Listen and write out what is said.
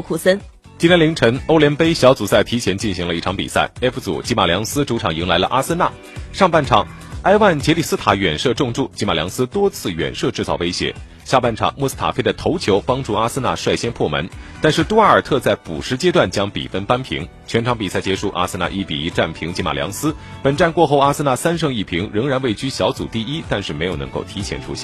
库森。今天凌晨，欧联杯小组赛提前进行了一场比赛，F 组吉马良斯主场迎来了阿森纳。上半场，埃万杰利斯塔远射中柱，吉马良斯多次远射制造威胁。下半场，穆斯塔菲的头球帮助阿森纳率先破门，但是杜瓦尔特在补时阶段将比分扳平。全场比赛结束，阿森纳一比一战平吉马良斯。本站过后，阿森纳三胜一平，仍然位居小组第一，但是没有能够提前出线。